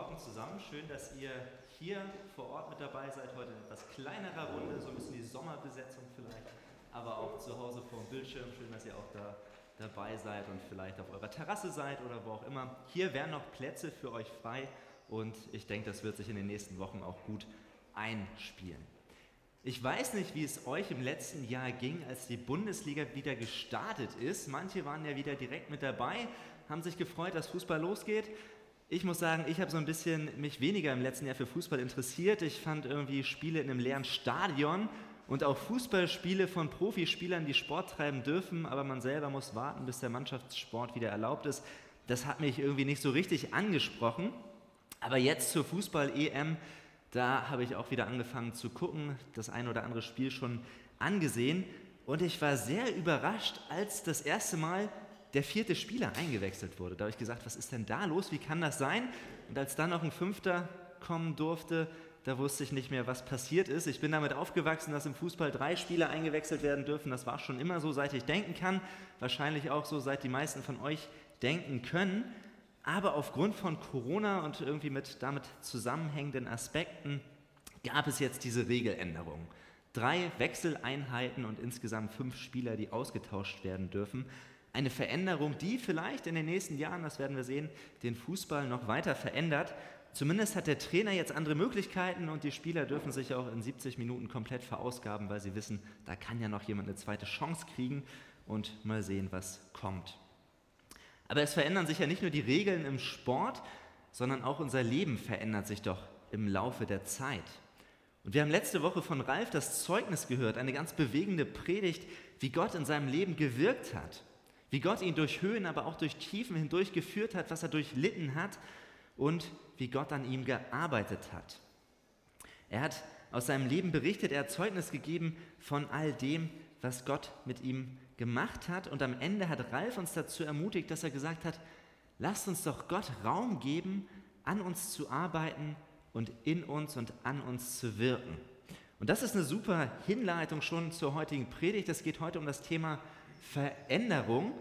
Morgen zusammen. Schön, dass ihr hier vor Ort mit dabei seid. Heute in etwas kleinerer Runde, so ein bisschen die Sommerbesetzung vielleicht, aber auch zu Hause vor dem Bildschirm. Schön, dass ihr auch da dabei seid und vielleicht auf eurer Terrasse seid oder wo auch immer. Hier wären noch Plätze für euch frei und ich denke, das wird sich in den nächsten Wochen auch gut einspielen. Ich weiß nicht, wie es euch im letzten Jahr ging, als die Bundesliga wieder gestartet ist. Manche waren ja wieder direkt mit dabei, haben sich gefreut, dass Fußball losgeht. Ich muss sagen, ich habe so ein bisschen mich weniger im letzten Jahr für Fußball interessiert. Ich fand irgendwie Spiele in einem leeren Stadion und auch Fußballspiele von Profispielern, die Sport treiben dürfen, aber man selber muss warten, bis der Mannschaftssport wieder erlaubt ist. Das hat mich irgendwie nicht so richtig angesprochen. Aber jetzt zur Fußball-EM, da habe ich auch wieder angefangen zu gucken, das ein oder andere Spiel schon angesehen. Und ich war sehr überrascht, als das erste Mal der vierte Spieler eingewechselt wurde. Da habe ich gesagt, was ist denn da los? Wie kann das sein? Und als dann noch ein fünfter kommen durfte, da wusste ich nicht mehr, was passiert ist. Ich bin damit aufgewachsen, dass im Fußball drei Spieler eingewechselt werden dürfen. Das war schon immer so, seit ich denken kann. Wahrscheinlich auch so, seit die meisten von euch denken können. Aber aufgrund von Corona und irgendwie mit damit zusammenhängenden Aspekten gab es jetzt diese Regeländerung. Drei Wechseleinheiten und insgesamt fünf Spieler, die ausgetauscht werden dürfen eine Veränderung, die vielleicht in den nächsten Jahren, das werden wir sehen, den Fußball noch weiter verändert. Zumindest hat der Trainer jetzt andere Möglichkeiten und die Spieler dürfen sich auch in 70 Minuten komplett verausgaben, weil sie wissen, da kann ja noch jemand eine zweite Chance kriegen und mal sehen, was kommt. Aber es verändern sich ja nicht nur die Regeln im Sport, sondern auch unser Leben verändert sich doch im Laufe der Zeit. Und wir haben letzte Woche von Ralf das Zeugnis gehört, eine ganz bewegende Predigt, wie Gott in seinem Leben gewirkt hat wie Gott ihn durch Höhen, aber auch durch Tiefen hindurch geführt hat, was er durchlitten hat und wie Gott an ihm gearbeitet hat. Er hat aus seinem Leben berichtet, er hat Zeugnis gegeben von all dem, was Gott mit ihm gemacht hat. Und am Ende hat Ralf uns dazu ermutigt, dass er gesagt hat, lasst uns doch Gott Raum geben, an uns zu arbeiten und in uns und an uns zu wirken. Und das ist eine super Hinleitung schon zur heutigen Predigt. Es geht heute um das Thema Veränderung.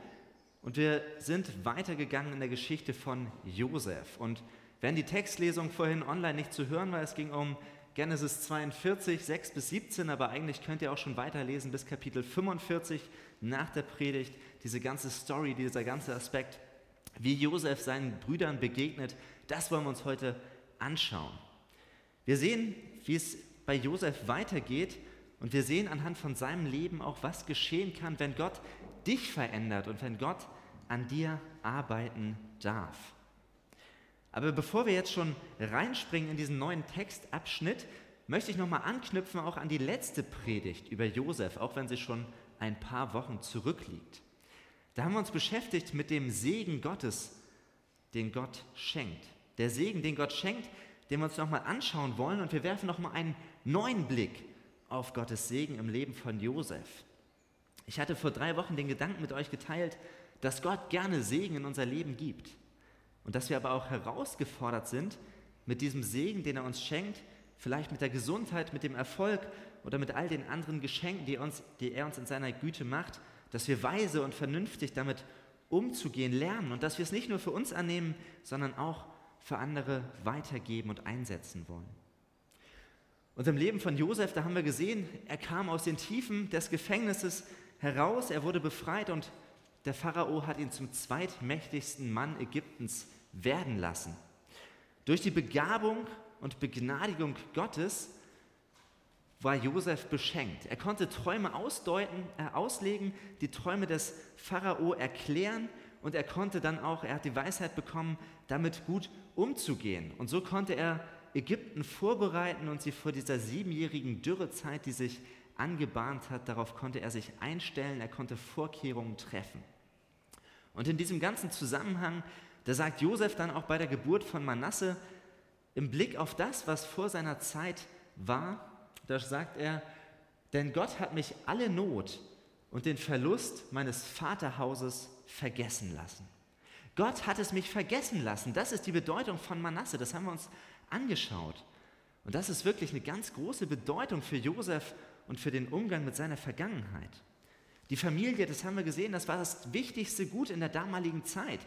Und wir sind weitergegangen in der Geschichte von Josef. Und wenn die Textlesung vorhin online nicht zu hören war, es ging um Genesis 42, 6 bis 17, aber eigentlich könnt ihr auch schon weiterlesen bis Kapitel 45 nach der Predigt. Diese ganze Story, dieser ganze Aspekt, wie Josef seinen Brüdern begegnet, das wollen wir uns heute anschauen. Wir sehen, wie es bei Josef weitergeht und wir sehen anhand von seinem Leben auch, was geschehen kann, wenn Gott dich verändert und wenn Gott an dir arbeiten darf. Aber bevor wir jetzt schon reinspringen in diesen neuen Textabschnitt, möchte ich nochmal anknüpfen auch an die letzte Predigt über Josef, auch wenn sie schon ein paar Wochen zurückliegt. Da haben wir uns beschäftigt mit dem Segen Gottes, den Gott schenkt. Der Segen, den Gott schenkt, den wir uns nochmal anschauen wollen und wir werfen nochmal einen neuen Blick auf Gottes Segen im Leben von Josef. Ich hatte vor drei Wochen den Gedanken mit euch geteilt, dass Gott gerne Segen in unser Leben gibt und dass wir aber auch herausgefordert sind, mit diesem Segen, den er uns schenkt, vielleicht mit der Gesundheit, mit dem Erfolg oder mit all den anderen Geschenken, die, uns, die er uns in seiner Güte macht, dass wir weise und vernünftig damit umzugehen lernen und dass wir es nicht nur für uns annehmen, sondern auch für andere weitergeben und einsetzen wollen. Und im Leben von Josef, da haben wir gesehen, er kam aus den Tiefen des Gefängnisses heraus, er wurde befreit und der Pharao hat ihn zum zweitmächtigsten Mann Ägyptens werden lassen. Durch die Begabung und Begnadigung Gottes war Josef beschenkt. Er konnte Träume ausdeuten, äh, auslegen, die Träume des Pharao erklären und er konnte dann auch, er hat die Weisheit bekommen, damit gut umzugehen. Und so konnte er Ägypten vorbereiten und sie vor dieser siebenjährigen Dürrezeit, die sich angebahnt hat, darauf konnte er sich einstellen, er konnte Vorkehrungen treffen. Und in diesem ganzen Zusammenhang, da sagt Josef dann auch bei der Geburt von Manasse, im Blick auf das, was vor seiner Zeit war, da sagt er, denn Gott hat mich alle Not und den Verlust meines Vaterhauses vergessen lassen. Gott hat es mich vergessen lassen. Das ist die Bedeutung von Manasse. Das haben wir uns angeschaut. Und das ist wirklich eine ganz große Bedeutung für Josef und für den Umgang mit seiner Vergangenheit. Die Familie, das haben wir gesehen, das war das wichtigste Gut in der damaligen Zeit.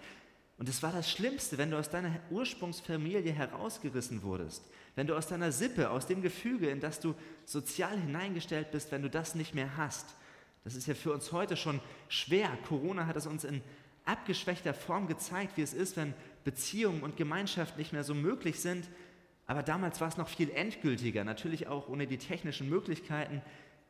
Und es war das Schlimmste, wenn du aus deiner Ursprungsfamilie herausgerissen wurdest, wenn du aus deiner Sippe, aus dem Gefüge, in das du sozial hineingestellt bist, wenn du das nicht mehr hast. Das ist ja für uns heute schon schwer. Corona hat es uns in abgeschwächter Form gezeigt, wie es ist, wenn Beziehungen und Gemeinschaft nicht mehr so möglich sind. Aber damals war es noch viel endgültiger, natürlich auch ohne die technischen Möglichkeiten.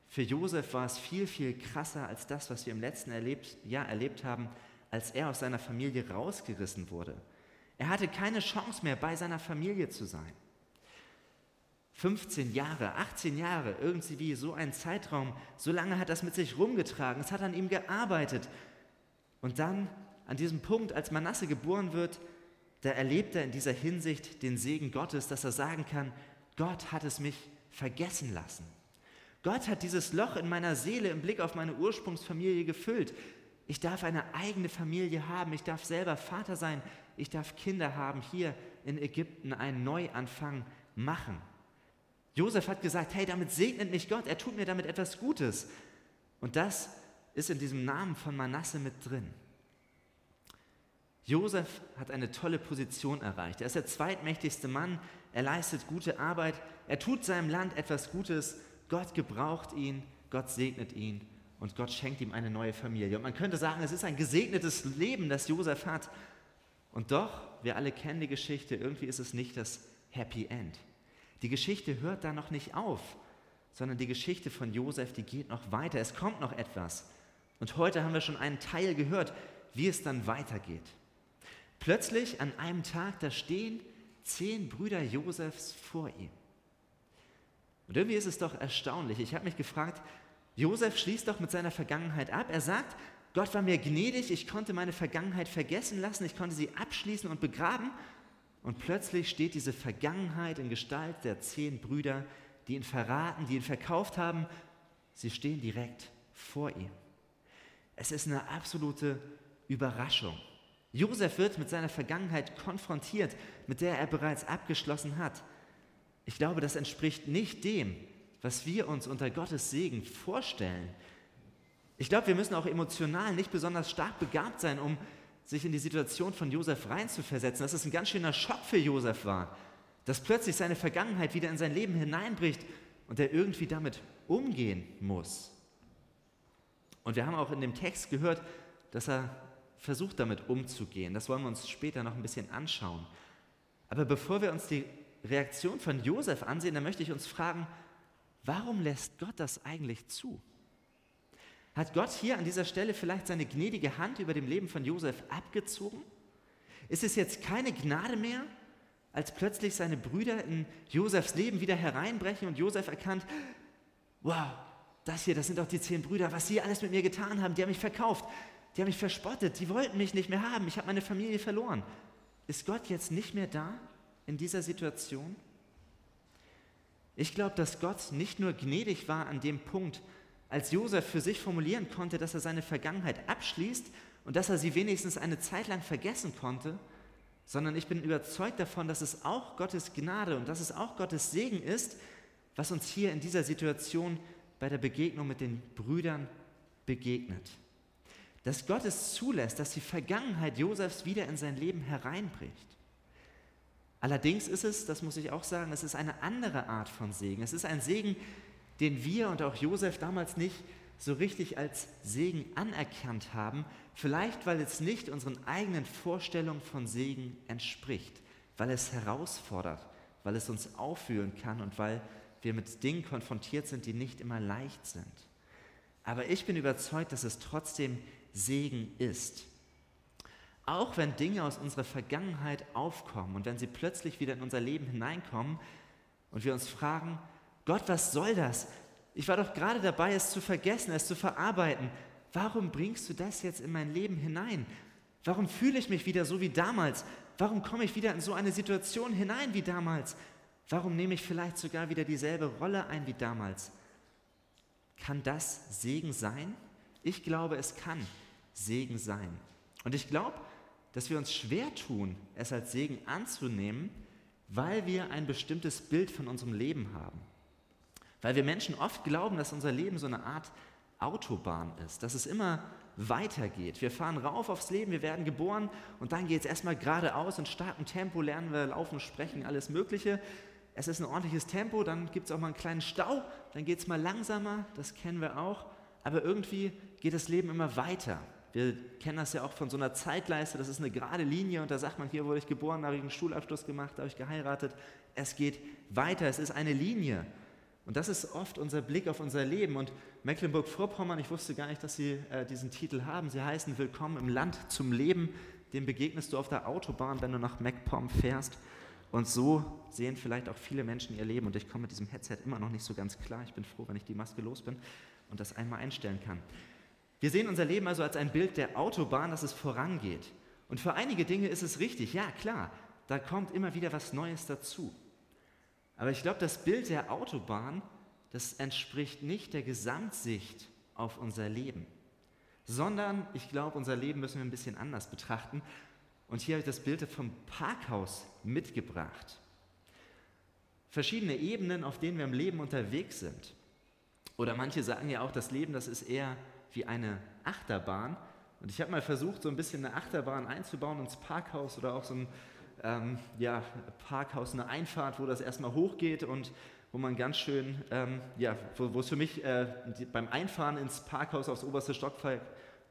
Für Josef war es viel, viel krasser als das, was wir im letzten erlebt, Jahr erlebt haben, als er aus seiner Familie rausgerissen wurde. Er hatte keine Chance mehr, bei seiner Familie zu sein. 15 Jahre, 18 Jahre, irgendwie so ein Zeitraum, so lange hat das mit sich rumgetragen, es hat an ihm gearbeitet. Und dann, an diesem Punkt, als Manasse geboren wird, da erlebt er in dieser Hinsicht den Segen Gottes, dass er sagen kann, Gott hat es mich vergessen lassen. Gott hat dieses Loch in meiner Seele im Blick auf meine Ursprungsfamilie gefüllt. Ich darf eine eigene Familie haben, ich darf selber Vater sein, ich darf Kinder haben, hier in Ägypten einen Neuanfang machen. Josef hat gesagt, hey, damit segnet mich Gott, er tut mir damit etwas Gutes. Und das ist in diesem Namen von Manasse mit drin. Josef hat eine tolle Position erreicht. Er ist der zweitmächtigste Mann, er leistet gute Arbeit, er tut seinem Land etwas Gutes, Gott gebraucht ihn, Gott segnet ihn und Gott schenkt ihm eine neue Familie. Und man könnte sagen, es ist ein gesegnetes Leben, das Josef hat. Und doch, wir alle kennen die Geschichte, irgendwie ist es nicht das Happy End. Die Geschichte hört da noch nicht auf, sondern die Geschichte von Josef, die geht noch weiter. Es kommt noch etwas. Und heute haben wir schon einen Teil gehört, wie es dann weitergeht. Plötzlich an einem Tag, da stehen zehn Brüder Josefs vor ihm. Und irgendwie ist es doch erstaunlich. Ich habe mich gefragt, Josef schließt doch mit seiner Vergangenheit ab. Er sagt, Gott war mir gnädig, ich konnte meine Vergangenheit vergessen lassen, ich konnte sie abschließen und begraben. Und plötzlich steht diese Vergangenheit in Gestalt der zehn Brüder, die ihn verraten, die ihn verkauft haben. Sie stehen direkt vor ihm. Es ist eine absolute Überraschung. Josef wird mit seiner Vergangenheit konfrontiert, mit der er bereits abgeschlossen hat. Ich glaube, das entspricht nicht dem, was wir uns unter Gottes Segen vorstellen. Ich glaube, wir müssen auch emotional nicht besonders stark begabt sein, um sich in die Situation von Josef reinzuversetzen, dass es ein ganz schöner Schock für Josef war, dass plötzlich seine Vergangenheit wieder in sein Leben hineinbricht und er irgendwie damit umgehen muss. Und wir haben auch in dem Text gehört, dass er versucht damit umzugehen. Das wollen wir uns später noch ein bisschen anschauen. Aber bevor wir uns die Reaktion von Josef ansehen, dann möchte ich uns fragen, warum lässt Gott das eigentlich zu? Hat Gott hier an dieser Stelle vielleicht seine gnädige Hand über dem Leben von Josef abgezogen? Ist es jetzt keine Gnade mehr, als plötzlich seine Brüder in Josefs Leben wieder hereinbrechen und Josef erkannt, wow, das hier, das sind doch die zehn Brüder, was sie alles mit mir getan haben, die haben mich verkauft, die haben mich verspottet, die wollten mich nicht mehr haben, ich habe meine Familie verloren. Ist Gott jetzt nicht mehr da in dieser Situation? Ich glaube, dass Gott nicht nur gnädig war an dem Punkt, als Josef für sich formulieren konnte, dass er seine Vergangenheit abschließt und dass er sie wenigstens eine Zeit lang vergessen konnte, sondern ich bin überzeugt davon, dass es auch Gottes Gnade und dass es auch Gottes Segen ist, was uns hier in dieser Situation bei der Begegnung mit den Brüdern begegnet dass Gott es zulässt, dass die Vergangenheit Josefs wieder in sein Leben hereinbricht. Allerdings ist es, das muss ich auch sagen, es ist eine andere Art von Segen. Es ist ein Segen, den wir und auch Josef damals nicht so richtig als Segen anerkannt haben, vielleicht weil es nicht unseren eigenen Vorstellungen von Segen entspricht, weil es herausfordert, weil es uns auffühlen kann und weil wir mit Dingen konfrontiert sind, die nicht immer leicht sind. Aber ich bin überzeugt, dass es trotzdem Segen ist. Auch wenn Dinge aus unserer Vergangenheit aufkommen und wenn sie plötzlich wieder in unser Leben hineinkommen und wir uns fragen, Gott, was soll das? Ich war doch gerade dabei, es zu vergessen, es zu verarbeiten. Warum bringst du das jetzt in mein Leben hinein? Warum fühle ich mich wieder so wie damals? Warum komme ich wieder in so eine Situation hinein wie damals? Warum nehme ich vielleicht sogar wieder dieselbe Rolle ein wie damals? Kann das Segen sein? Ich glaube, es kann. Segen sein. Und ich glaube, dass wir uns schwer tun, es als Segen anzunehmen, weil wir ein bestimmtes Bild von unserem Leben haben. Weil wir Menschen oft glauben, dass unser Leben so eine Art Autobahn ist, dass es immer weitergeht. Wir fahren rauf aufs Leben, wir werden geboren und dann geht es erstmal geradeaus in starkem Tempo, lernen wir laufen, sprechen, alles Mögliche. Es ist ein ordentliches Tempo, dann gibt es auch mal einen kleinen Stau, dann geht es mal langsamer, das kennen wir auch. Aber irgendwie geht das Leben immer weiter. Wir kennen das ja auch von so einer Zeitleiste, das ist eine gerade Linie und da sagt man, hier wurde ich geboren, da habe ich einen Schulabschluss gemacht, da habe ich geheiratet. Es geht weiter, es ist eine Linie. Und das ist oft unser Blick auf unser Leben. Und Mecklenburg-Vorpommern, ich wusste gar nicht, dass sie äh, diesen Titel haben. Sie heißen Willkommen im Land zum Leben. Dem begegnest du auf der Autobahn, wenn du nach MacPom fährst. Und so sehen vielleicht auch viele Menschen ihr Leben. Und ich komme mit diesem Headset immer noch nicht so ganz klar. Ich bin froh, wenn ich die Maske los bin und das einmal einstellen kann. Wir sehen unser Leben also als ein Bild der Autobahn, dass es vorangeht. Und für einige Dinge ist es richtig. Ja, klar, da kommt immer wieder was Neues dazu. Aber ich glaube, das Bild der Autobahn, das entspricht nicht der Gesamtsicht auf unser Leben, sondern ich glaube, unser Leben müssen wir ein bisschen anders betrachten. Und hier habe ich das Bild vom Parkhaus mitgebracht. Verschiedene Ebenen, auf denen wir im Leben unterwegs sind. Oder manche sagen ja auch, das Leben, das ist eher wie eine Achterbahn. Und ich habe mal versucht, so ein bisschen eine Achterbahn einzubauen ins Parkhaus oder auch so ein ähm, ja, Parkhaus eine Einfahrt, wo das erstmal hochgeht und wo man ganz schön, ähm, ja, wo, es für mich äh, die, beim Einfahren ins Parkhaus aufs oberste Stockwerk,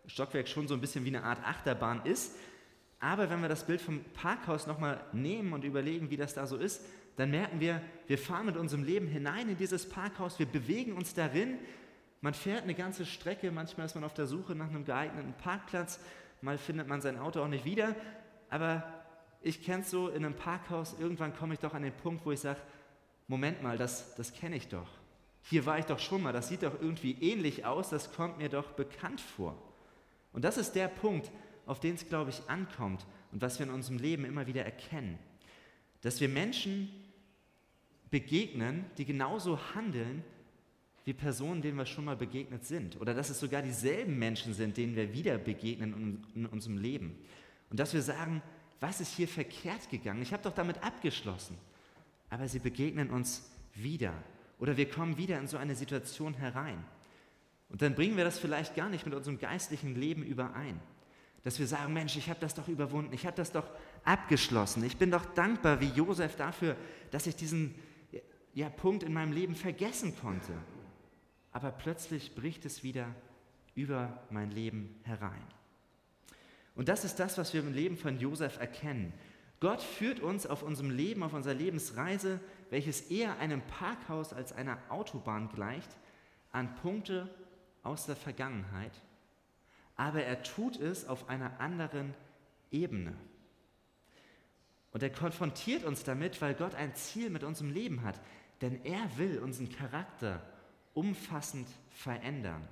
Stockwerk schon so ein bisschen wie eine Art Achterbahn ist. Aber wenn wir das Bild vom Parkhaus nochmal nehmen und überlegen, wie das da so ist, dann merken wir, wir fahren mit unserem Leben hinein in dieses Parkhaus, wir bewegen uns darin, man fährt eine ganze Strecke, manchmal ist man auf der Suche nach einem geeigneten Parkplatz, mal findet man sein Auto auch nicht wieder, aber ich kenne es so in einem Parkhaus, irgendwann komme ich doch an den Punkt, wo ich sage, Moment mal, das, das kenne ich doch. Hier war ich doch schon mal, das sieht doch irgendwie ähnlich aus, das kommt mir doch bekannt vor. Und das ist der Punkt, auf den es, glaube ich, ankommt und was wir in unserem Leben immer wieder erkennen. Dass wir Menschen begegnen, die genauso handeln wie Personen, denen wir schon mal begegnet sind. Oder dass es sogar dieselben Menschen sind, denen wir wieder begegnen in unserem Leben. Und dass wir sagen, was ist hier verkehrt gegangen? Ich habe doch damit abgeschlossen. Aber sie begegnen uns wieder. Oder wir kommen wieder in so eine Situation herein. Und dann bringen wir das vielleicht gar nicht mit unserem geistlichen Leben überein. Dass wir sagen, Mensch, ich habe das doch überwunden, ich habe das doch abgeschlossen. Ich bin doch dankbar wie Josef dafür, dass ich diesen ja, Punkt in meinem Leben vergessen konnte. Aber plötzlich bricht es wieder über mein Leben herein. Und das ist das, was wir im Leben von Josef erkennen. Gott führt uns auf unserem Leben, auf unserer Lebensreise, welches eher einem Parkhaus als einer Autobahn gleicht, an Punkte aus der Vergangenheit. Aber er tut es auf einer anderen Ebene. Und er konfrontiert uns damit, weil Gott ein Ziel mit unserem Leben hat. Denn er will unseren Charakter umfassend verändern.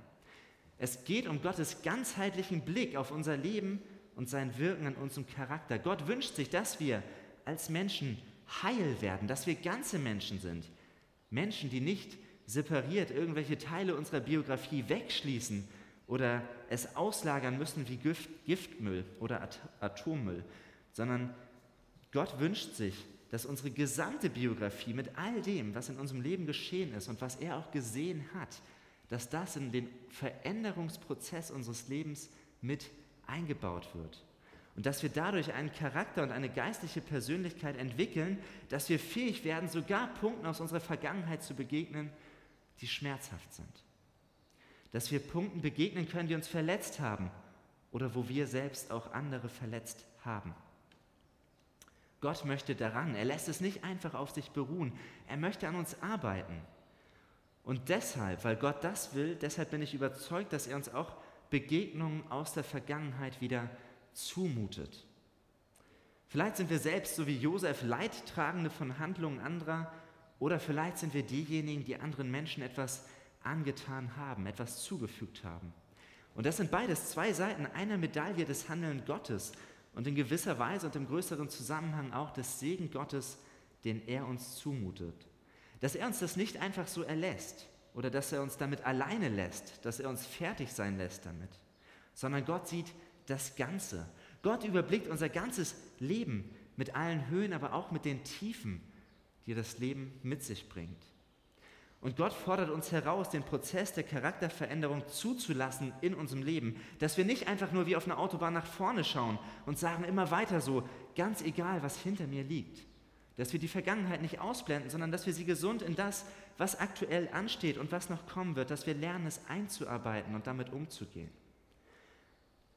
Es geht um Gottes ganzheitlichen Blick auf unser Leben und sein Wirken an unserem Charakter. Gott wünscht sich, dass wir als Menschen heil werden, dass wir ganze Menschen sind. Menschen, die nicht separiert irgendwelche Teile unserer Biografie wegschließen oder es auslagern müssen wie Gift, Giftmüll oder At Atommüll, sondern Gott wünscht sich, dass unsere gesamte Biografie mit all dem, was in unserem Leben geschehen ist und was er auch gesehen hat, dass das in den Veränderungsprozess unseres Lebens mit eingebaut wird. Und dass wir dadurch einen Charakter und eine geistliche Persönlichkeit entwickeln, dass wir fähig werden, sogar Punkten aus unserer Vergangenheit zu begegnen, die schmerzhaft sind. Dass wir Punkten begegnen können, die uns verletzt haben oder wo wir selbst auch andere verletzt haben. Gott möchte daran, er lässt es nicht einfach auf sich beruhen, er möchte an uns arbeiten. Und deshalb, weil Gott das will, deshalb bin ich überzeugt, dass er uns auch Begegnungen aus der Vergangenheit wieder zumutet. Vielleicht sind wir selbst, so wie Josef, Leidtragende von Handlungen anderer oder vielleicht sind wir diejenigen, die anderen Menschen etwas angetan haben, etwas zugefügt haben. Und das sind beides zwei Seiten einer Medaille des Handeln Gottes und in gewisser Weise und im größeren Zusammenhang auch des Segen Gottes, den er uns zumutet. Dass er uns das nicht einfach so erlässt oder dass er uns damit alleine lässt, dass er uns fertig sein lässt damit, sondern Gott sieht das Ganze. Gott überblickt unser ganzes Leben mit allen Höhen, aber auch mit den Tiefen, die das Leben mit sich bringt. Und Gott fordert uns heraus, den Prozess der Charakterveränderung zuzulassen in unserem Leben, dass wir nicht einfach nur wie auf einer Autobahn nach vorne schauen und sagen immer weiter so, ganz egal, was hinter mir liegt. Dass wir die Vergangenheit nicht ausblenden, sondern dass wir sie gesund in das, was aktuell ansteht und was noch kommen wird, dass wir lernen, es einzuarbeiten und damit umzugehen.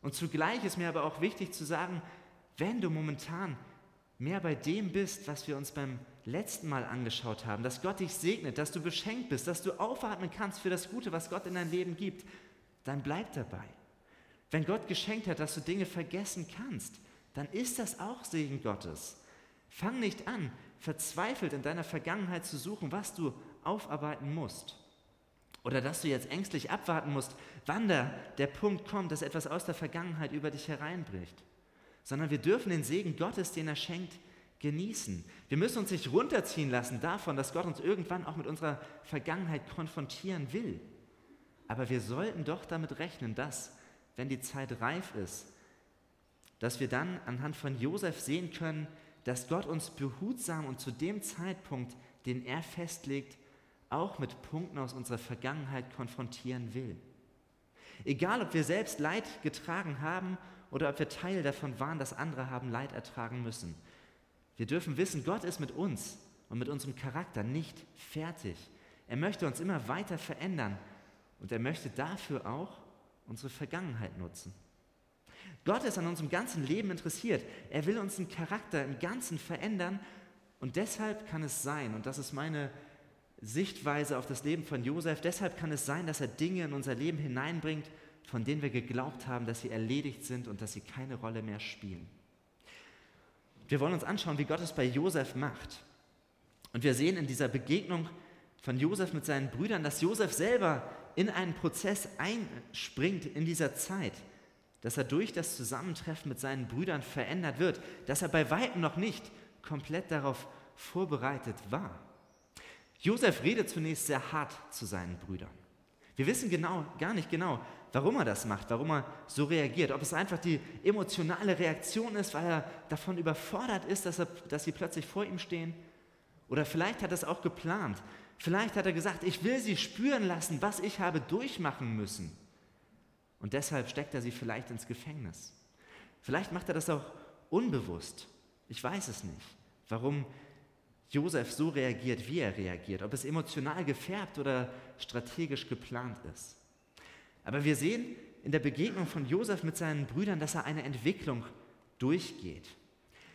Und zugleich ist mir aber auch wichtig zu sagen, wenn du momentan mehr bei dem bist, was wir uns beim letzten Mal angeschaut haben, dass Gott dich segnet, dass du beschenkt bist, dass du aufatmen kannst für das Gute, was Gott in dein Leben gibt, dann bleib dabei. Wenn Gott geschenkt hat, dass du Dinge vergessen kannst, dann ist das auch Segen Gottes. Fang nicht an, verzweifelt in deiner Vergangenheit zu suchen, was du aufarbeiten musst. Oder dass du jetzt ängstlich abwarten musst, wann da der Punkt kommt, dass etwas aus der Vergangenheit über dich hereinbricht. Sondern wir dürfen den Segen Gottes, den er schenkt, genießen. Wir müssen uns nicht runterziehen lassen davon, dass Gott uns irgendwann auch mit unserer Vergangenheit konfrontieren will. Aber wir sollten doch damit rechnen, dass, wenn die Zeit reif ist, dass wir dann anhand von Josef sehen können, dass Gott uns behutsam und zu dem Zeitpunkt, den er festlegt, auch mit Punkten aus unserer Vergangenheit konfrontieren will. Egal, ob wir selbst Leid getragen haben oder ob wir Teil davon waren, dass andere haben Leid ertragen müssen. Wir dürfen wissen, Gott ist mit uns und mit unserem Charakter nicht fertig. Er möchte uns immer weiter verändern und er möchte dafür auch unsere Vergangenheit nutzen. Gott ist an unserem ganzen Leben interessiert. Er will unseren Charakter im Ganzen verändern und deshalb kann es sein, und das ist meine Sichtweise auf das Leben von Josef, deshalb kann es sein, dass er Dinge in unser Leben hineinbringt, von denen wir geglaubt haben, dass sie erledigt sind und dass sie keine Rolle mehr spielen. Wir wollen uns anschauen, wie Gott es bei Josef macht. Und wir sehen in dieser Begegnung von Josef mit seinen Brüdern, dass Josef selber in einen Prozess einspringt in dieser Zeit, dass er durch das Zusammentreffen mit seinen Brüdern verändert wird, dass er bei weitem noch nicht komplett darauf vorbereitet war. Josef redet zunächst sehr hart zu seinen Brüdern. Wir wissen genau, gar nicht genau, warum er das macht, warum er so reagiert. Ob es einfach die emotionale Reaktion ist, weil er davon überfordert ist, dass, er, dass sie plötzlich vor ihm stehen. Oder vielleicht hat er es auch geplant. Vielleicht hat er gesagt, ich will sie spüren lassen, was ich habe durchmachen müssen. Und deshalb steckt er sie vielleicht ins Gefängnis. Vielleicht macht er das auch unbewusst. Ich weiß es nicht, warum Josef so reagiert, wie er reagiert. Ob es emotional gefärbt oder strategisch geplant ist. Aber wir sehen in der Begegnung von Josef mit seinen Brüdern, dass er eine Entwicklung durchgeht.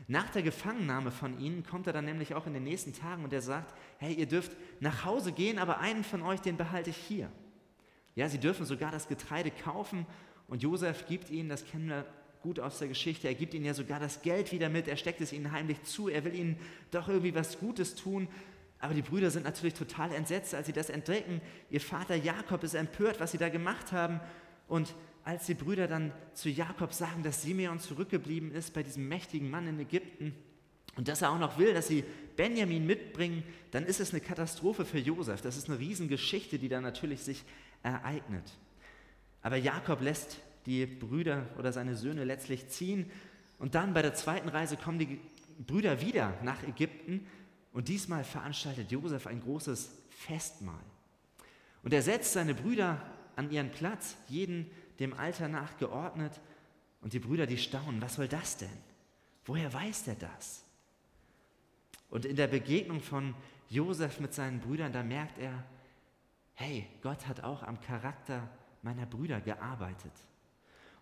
Nach der Gefangennahme von ihnen kommt er dann nämlich auch in den nächsten Tagen und er sagt, hey, ihr dürft nach Hause gehen, aber einen von euch, den behalte ich hier. Ja, sie dürfen sogar das Getreide kaufen und Josef gibt ihnen, das kennen wir gut aus der Geschichte, er gibt ihnen ja sogar das Geld wieder mit, er steckt es ihnen heimlich zu, er will ihnen doch irgendwie was Gutes tun aber die Brüder sind natürlich total entsetzt, als sie das entdecken. Ihr Vater Jakob ist empört, was sie da gemacht haben. Und als die Brüder dann zu Jakob sagen, dass Simeon zurückgeblieben ist bei diesem mächtigen Mann in Ägypten und dass er auch noch will, dass sie Benjamin mitbringen, dann ist es eine Katastrophe für Josef. Das ist eine Riesengeschichte, die da natürlich sich ereignet. Aber Jakob lässt die Brüder oder seine Söhne letztlich ziehen. Und dann bei der zweiten Reise kommen die Brüder wieder nach Ägypten und diesmal veranstaltet Josef ein großes Festmahl. Und er setzt seine Brüder an ihren Platz, jeden dem Alter nach geordnet. Und die Brüder, die staunen, was soll das denn? Woher weiß er das? Und in der Begegnung von Josef mit seinen Brüdern, da merkt er, hey, Gott hat auch am Charakter meiner Brüder gearbeitet.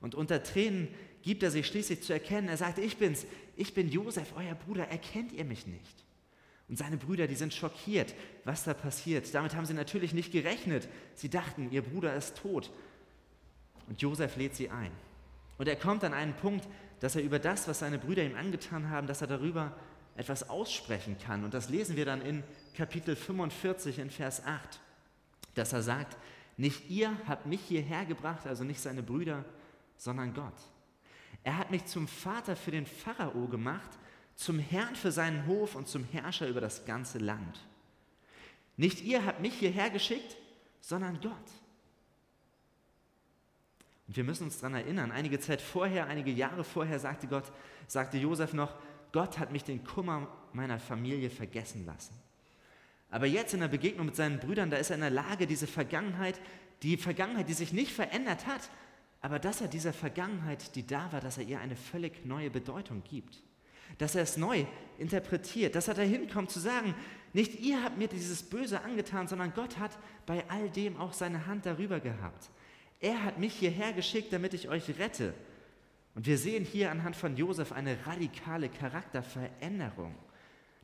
Und unter Tränen gibt er sich schließlich zu erkennen, er sagt, ich bin's, ich bin Josef, euer Bruder, erkennt ihr mich nicht? Und seine Brüder, die sind schockiert, was da passiert. Damit haben sie natürlich nicht gerechnet. Sie dachten, ihr Bruder ist tot. Und Josef lädt sie ein. Und er kommt an einen Punkt, dass er über das, was seine Brüder ihm angetan haben, dass er darüber etwas aussprechen kann. Und das lesen wir dann in Kapitel 45 in Vers 8, dass er sagt, nicht ihr habt mich hierher gebracht, also nicht seine Brüder, sondern Gott. Er hat mich zum Vater für den Pharao gemacht, zum Herrn für seinen Hof und zum Herrscher über das ganze Land. Nicht ihr habt mich hierher geschickt, sondern Gott. Und wir müssen uns daran erinnern, einige Zeit vorher, einige Jahre vorher sagte Gott, sagte Josef noch, Gott hat mich den Kummer meiner Familie vergessen lassen. Aber jetzt in der Begegnung mit seinen Brüdern, da ist er in der Lage, diese Vergangenheit, die Vergangenheit, die sich nicht verändert hat, aber dass er dieser Vergangenheit, die da war, dass er ihr eine völlig neue Bedeutung gibt. Dass er es neu interpretiert, dass er dahin kommt zu sagen, nicht ihr habt mir dieses Böse angetan, sondern Gott hat bei all dem auch seine Hand darüber gehabt. Er hat mich hierher geschickt, damit ich euch rette. Und wir sehen hier anhand von Josef eine radikale Charakterveränderung,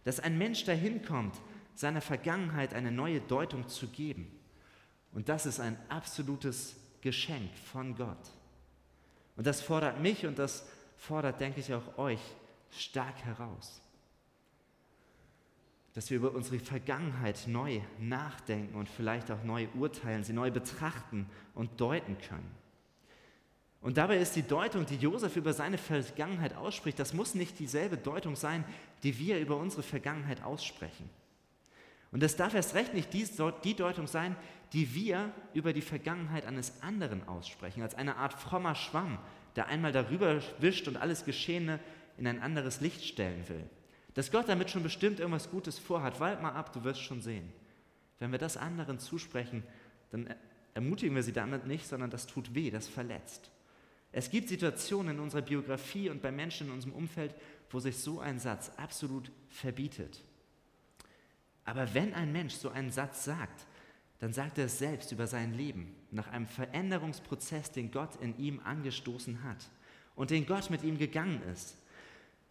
dass ein Mensch dahin kommt, seiner Vergangenheit eine neue Deutung zu geben. Und das ist ein absolutes Geschenk von Gott. Und das fordert mich und das fordert, denke ich, auch euch stark heraus. Dass wir über unsere Vergangenheit neu nachdenken und vielleicht auch neu urteilen, sie neu betrachten und deuten können. Und dabei ist die Deutung, die Josef über seine Vergangenheit ausspricht, das muss nicht dieselbe Deutung sein, die wir über unsere Vergangenheit aussprechen. Und das darf erst recht nicht die Deutung sein, die wir über die Vergangenheit eines anderen aussprechen, als eine Art frommer Schwamm, der einmal darüber wischt und alles Geschehene in ein anderes Licht stellen will. Dass Gott damit schon bestimmt irgendwas Gutes vorhat, wald mal ab, du wirst schon sehen. Wenn wir das anderen zusprechen, dann ermutigen wir sie damit nicht, sondern das tut weh, das verletzt. Es gibt Situationen in unserer Biografie und bei Menschen in unserem Umfeld, wo sich so ein Satz absolut verbietet. Aber wenn ein Mensch so einen Satz sagt, dann sagt er es selbst über sein Leben, nach einem Veränderungsprozess, den Gott in ihm angestoßen hat und den Gott mit ihm gegangen ist.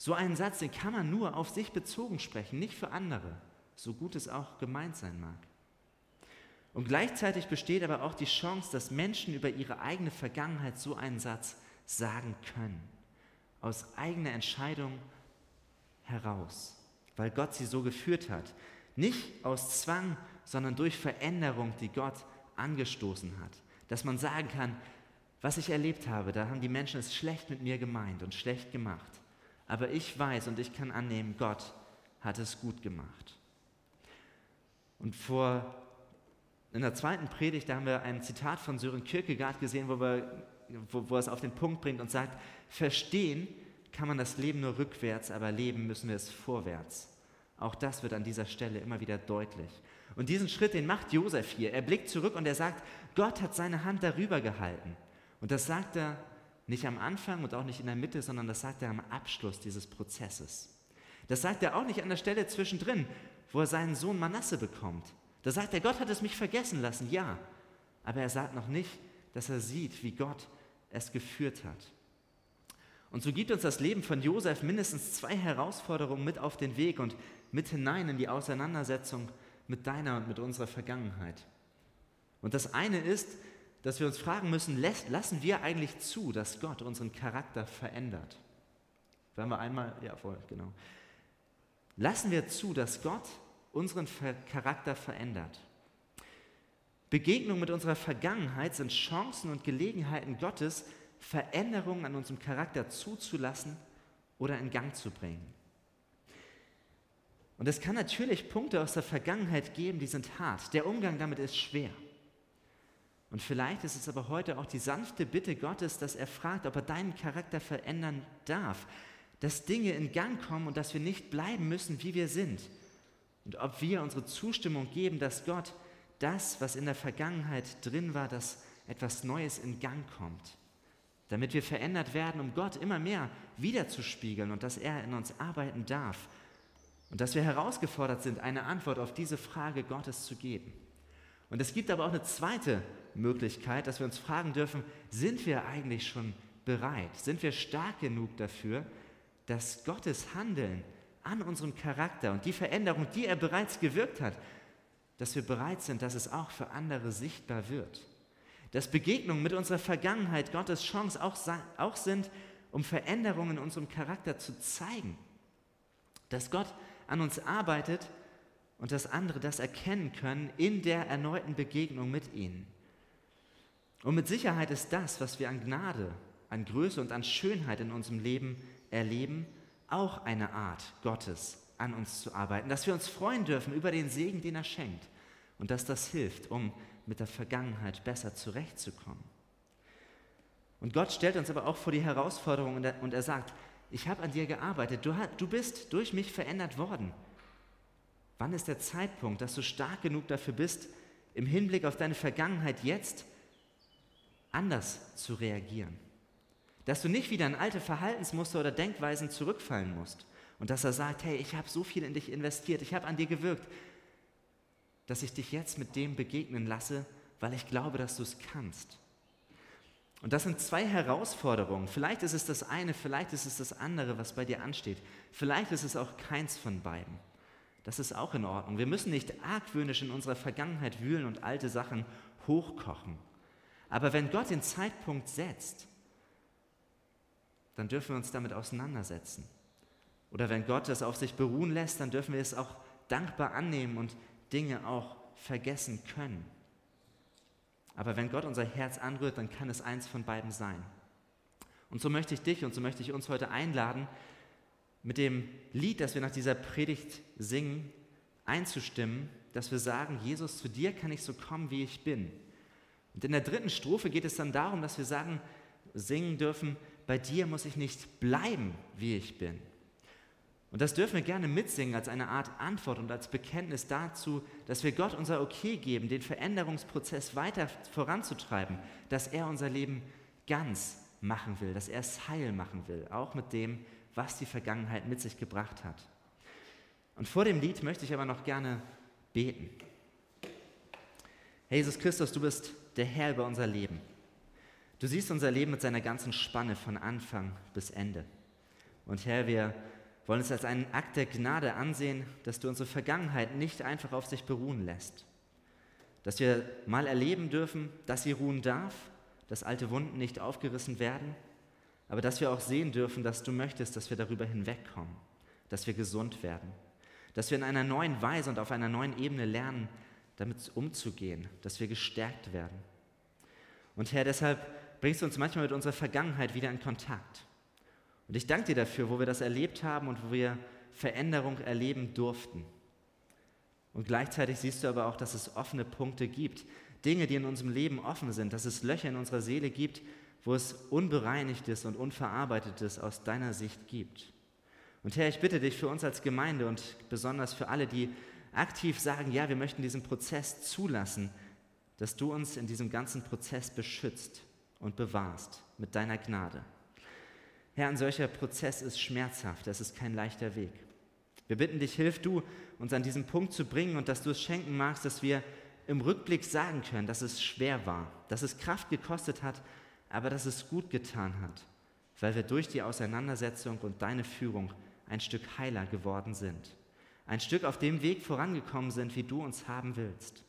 So einen Satz, den kann man nur auf sich bezogen sprechen, nicht für andere, so gut es auch gemeint sein mag. Und gleichzeitig besteht aber auch die Chance, dass Menschen über ihre eigene Vergangenheit so einen Satz sagen können. Aus eigener Entscheidung heraus, weil Gott sie so geführt hat. Nicht aus Zwang, sondern durch Veränderung, die Gott angestoßen hat. Dass man sagen kann, was ich erlebt habe, da haben die Menschen es schlecht mit mir gemeint und schlecht gemacht. Aber ich weiß und ich kann annehmen, Gott hat es gut gemacht. Und vor in der zweiten Predigt, da haben wir ein Zitat von Sören Kierkegaard gesehen, wo, wir, wo, wo er es auf den Punkt bringt und sagt, verstehen kann man das Leben nur rückwärts, aber leben müssen wir es vorwärts. Auch das wird an dieser Stelle immer wieder deutlich. Und diesen Schritt, den macht Josef hier. Er blickt zurück und er sagt, Gott hat seine Hand darüber gehalten. Und das sagt er nicht am Anfang und auch nicht in der Mitte, sondern das sagt er am Abschluss dieses Prozesses. Das sagt er auch nicht an der Stelle zwischendrin, wo er seinen Sohn Manasse bekommt. Da sagt er, Gott hat es mich vergessen lassen, ja. Aber er sagt noch nicht, dass er sieht, wie Gott es geführt hat. Und so gibt uns das Leben von Josef mindestens zwei Herausforderungen mit auf den Weg und mit hinein in die Auseinandersetzung mit deiner und mit unserer Vergangenheit. Und das eine ist, dass wir uns fragen müssen, lassen wir eigentlich zu, dass Gott unseren Charakter verändert? Wenn wir einmal, ja voll, genau. Lassen wir zu, dass Gott unseren Charakter verändert. Begegnungen mit unserer Vergangenheit sind Chancen und Gelegenheiten Gottes, Veränderungen an unserem Charakter zuzulassen oder in Gang zu bringen. Und es kann natürlich Punkte aus der Vergangenheit geben, die sind hart. Der Umgang damit ist schwer. Und vielleicht ist es aber heute auch die sanfte Bitte Gottes, dass er fragt, ob er deinen Charakter verändern darf, dass Dinge in Gang kommen und dass wir nicht bleiben müssen, wie wir sind, und ob wir unsere Zustimmung geben, dass Gott das, was in der Vergangenheit drin war, dass etwas Neues in Gang kommt. Damit wir verändert werden, um Gott immer mehr wiederzuspiegeln und dass er in uns arbeiten darf. Und dass wir herausgefordert sind, eine Antwort auf diese Frage Gottes zu geben. Und es gibt aber auch eine zweite Möglichkeit, dass wir uns fragen dürfen, sind wir eigentlich schon bereit? Sind wir stark genug dafür, dass Gottes Handeln an unserem Charakter und die Veränderung, die er bereits gewirkt hat, dass wir bereit sind, dass es auch für andere sichtbar wird. Dass Begegnungen mit unserer Vergangenheit Gottes Chance auch, auch sind, um Veränderungen in unserem Charakter zu zeigen. Dass Gott an uns arbeitet und dass andere das erkennen können in der erneuten Begegnung mit ihnen. Und mit Sicherheit ist das, was wir an Gnade, an Größe und an Schönheit in unserem Leben erleben, auch eine Art Gottes an uns zu arbeiten, dass wir uns freuen dürfen über den Segen, den er schenkt und dass das hilft, um mit der Vergangenheit besser zurechtzukommen. Und Gott stellt uns aber auch vor die Herausforderung und er, und er sagt, ich habe an dir gearbeitet, du, du bist durch mich verändert worden. Wann ist der Zeitpunkt, dass du stark genug dafür bist, im Hinblick auf deine Vergangenheit jetzt anders zu reagieren? Dass du nicht wieder in alte Verhaltensmuster oder Denkweisen zurückfallen musst und dass er sagt, hey, ich habe so viel in dich investiert, ich habe an dir gewirkt, dass ich dich jetzt mit dem begegnen lasse, weil ich glaube, dass du es kannst. Und das sind zwei Herausforderungen. Vielleicht ist es das eine, vielleicht ist es das andere, was bei dir ansteht. Vielleicht ist es auch keins von beiden. Das ist auch in Ordnung. Wir müssen nicht argwöhnisch in unserer Vergangenheit wühlen und alte Sachen hochkochen. Aber wenn Gott den Zeitpunkt setzt, dann dürfen wir uns damit auseinandersetzen. Oder wenn Gott es auf sich beruhen lässt, dann dürfen wir es auch dankbar annehmen und Dinge auch vergessen können. Aber wenn Gott unser Herz anrührt, dann kann es eins von beiden sein. Und so möchte ich dich und so möchte ich uns heute einladen, mit dem Lied, das wir nach dieser Predigt singen, einzustimmen, dass wir sagen, Jesus, zu dir kann ich so kommen, wie ich bin. Und in der dritten Strophe geht es dann darum, dass wir sagen, singen dürfen, bei dir muss ich nicht bleiben, wie ich bin. Und das dürfen wir gerne mitsingen als eine Art Antwort und als Bekenntnis dazu, dass wir Gott unser Okay geben, den Veränderungsprozess weiter voranzutreiben, dass er unser Leben ganz machen will, dass er es heil machen will, auch mit dem, was die Vergangenheit mit sich gebracht hat. Und vor dem Lied möchte ich aber noch gerne beten. Herr Jesus Christus, du bist der Herr über unser Leben. Du siehst unser Leben mit seiner ganzen Spanne von Anfang bis Ende. Und Herr, wir wollen es als einen Akt der Gnade ansehen, dass du unsere Vergangenheit nicht einfach auf sich beruhen lässt. Dass wir mal erleben dürfen, dass sie ruhen darf, dass alte Wunden nicht aufgerissen werden, aber dass wir auch sehen dürfen, dass du möchtest, dass wir darüber hinwegkommen, dass wir gesund werden, dass wir in einer neuen Weise und auf einer neuen Ebene lernen, damit umzugehen, dass wir gestärkt werden. Und Herr, deshalb bringst du uns manchmal mit unserer Vergangenheit wieder in Kontakt. Und ich danke dir dafür, wo wir das erlebt haben und wo wir Veränderung erleben durften. Und gleichzeitig siehst du aber auch, dass es offene Punkte gibt, Dinge, die in unserem Leben offen sind, dass es Löcher in unserer Seele gibt, wo es Unbereinigtes und Unverarbeitetes aus deiner Sicht gibt. Und Herr, ich bitte dich für uns als Gemeinde und besonders für alle, die aktiv sagen, ja, wir möchten diesen Prozess zulassen, dass du uns in diesem ganzen Prozess beschützt und bewahrst mit deiner Gnade. Herr, ein solcher Prozess ist schmerzhaft, das ist kein leichter Weg. Wir bitten dich, hilf du, uns an diesen Punkt zu bringen und dass du es schenken magst, dass wir im Rückblick sagen können, dass es schwer war, dass es Kraft gekostet hat, aber dass es gut getan hat, weil wir durch die Auseinandersetzung und deine Führung ein Stück heiler geworden sind. Ein Stück auf dem Weg vorangekommen sind, wie du uns haben willst.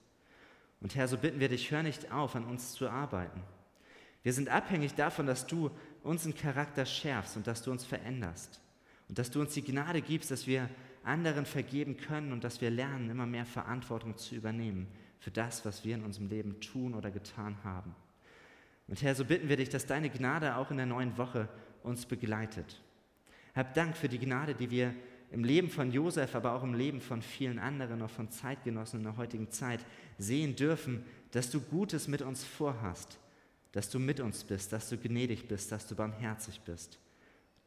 Und Herr, so bitten wir dich, hör nicht auf, an uns zu arbeiten. Wir sind abhängig davon, dass du unseren Charakter schärfst und dass du uns veränderst. Und dass du uns die Gnade gibst, dass wir anderen vergeben können und dass wir lernen, immer mehr Verantwortung zu übernehmen für das, was wir in unserem Leben tun oder getan haben. Und Herr, so bitten wir dich, dass deine Gnade auch in der neuen Woche uns begleitet. Hab Dank für die Gnade, die wir im Leben von Josef, aber auch im Leben von vielen anderen, auch von Zeitgenossen in der heutigen Zeit sehen dürfen, dass du Gutes mit uns vorhast, dass du mit uns bist, dass du gnädig bist, dass du barmherzig bist.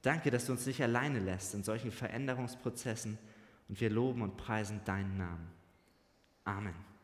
Danke, dass du uns nicht alleine lässt in solchen Veränderungsprozessen und wir loben und preisen deinen Namen. Amen.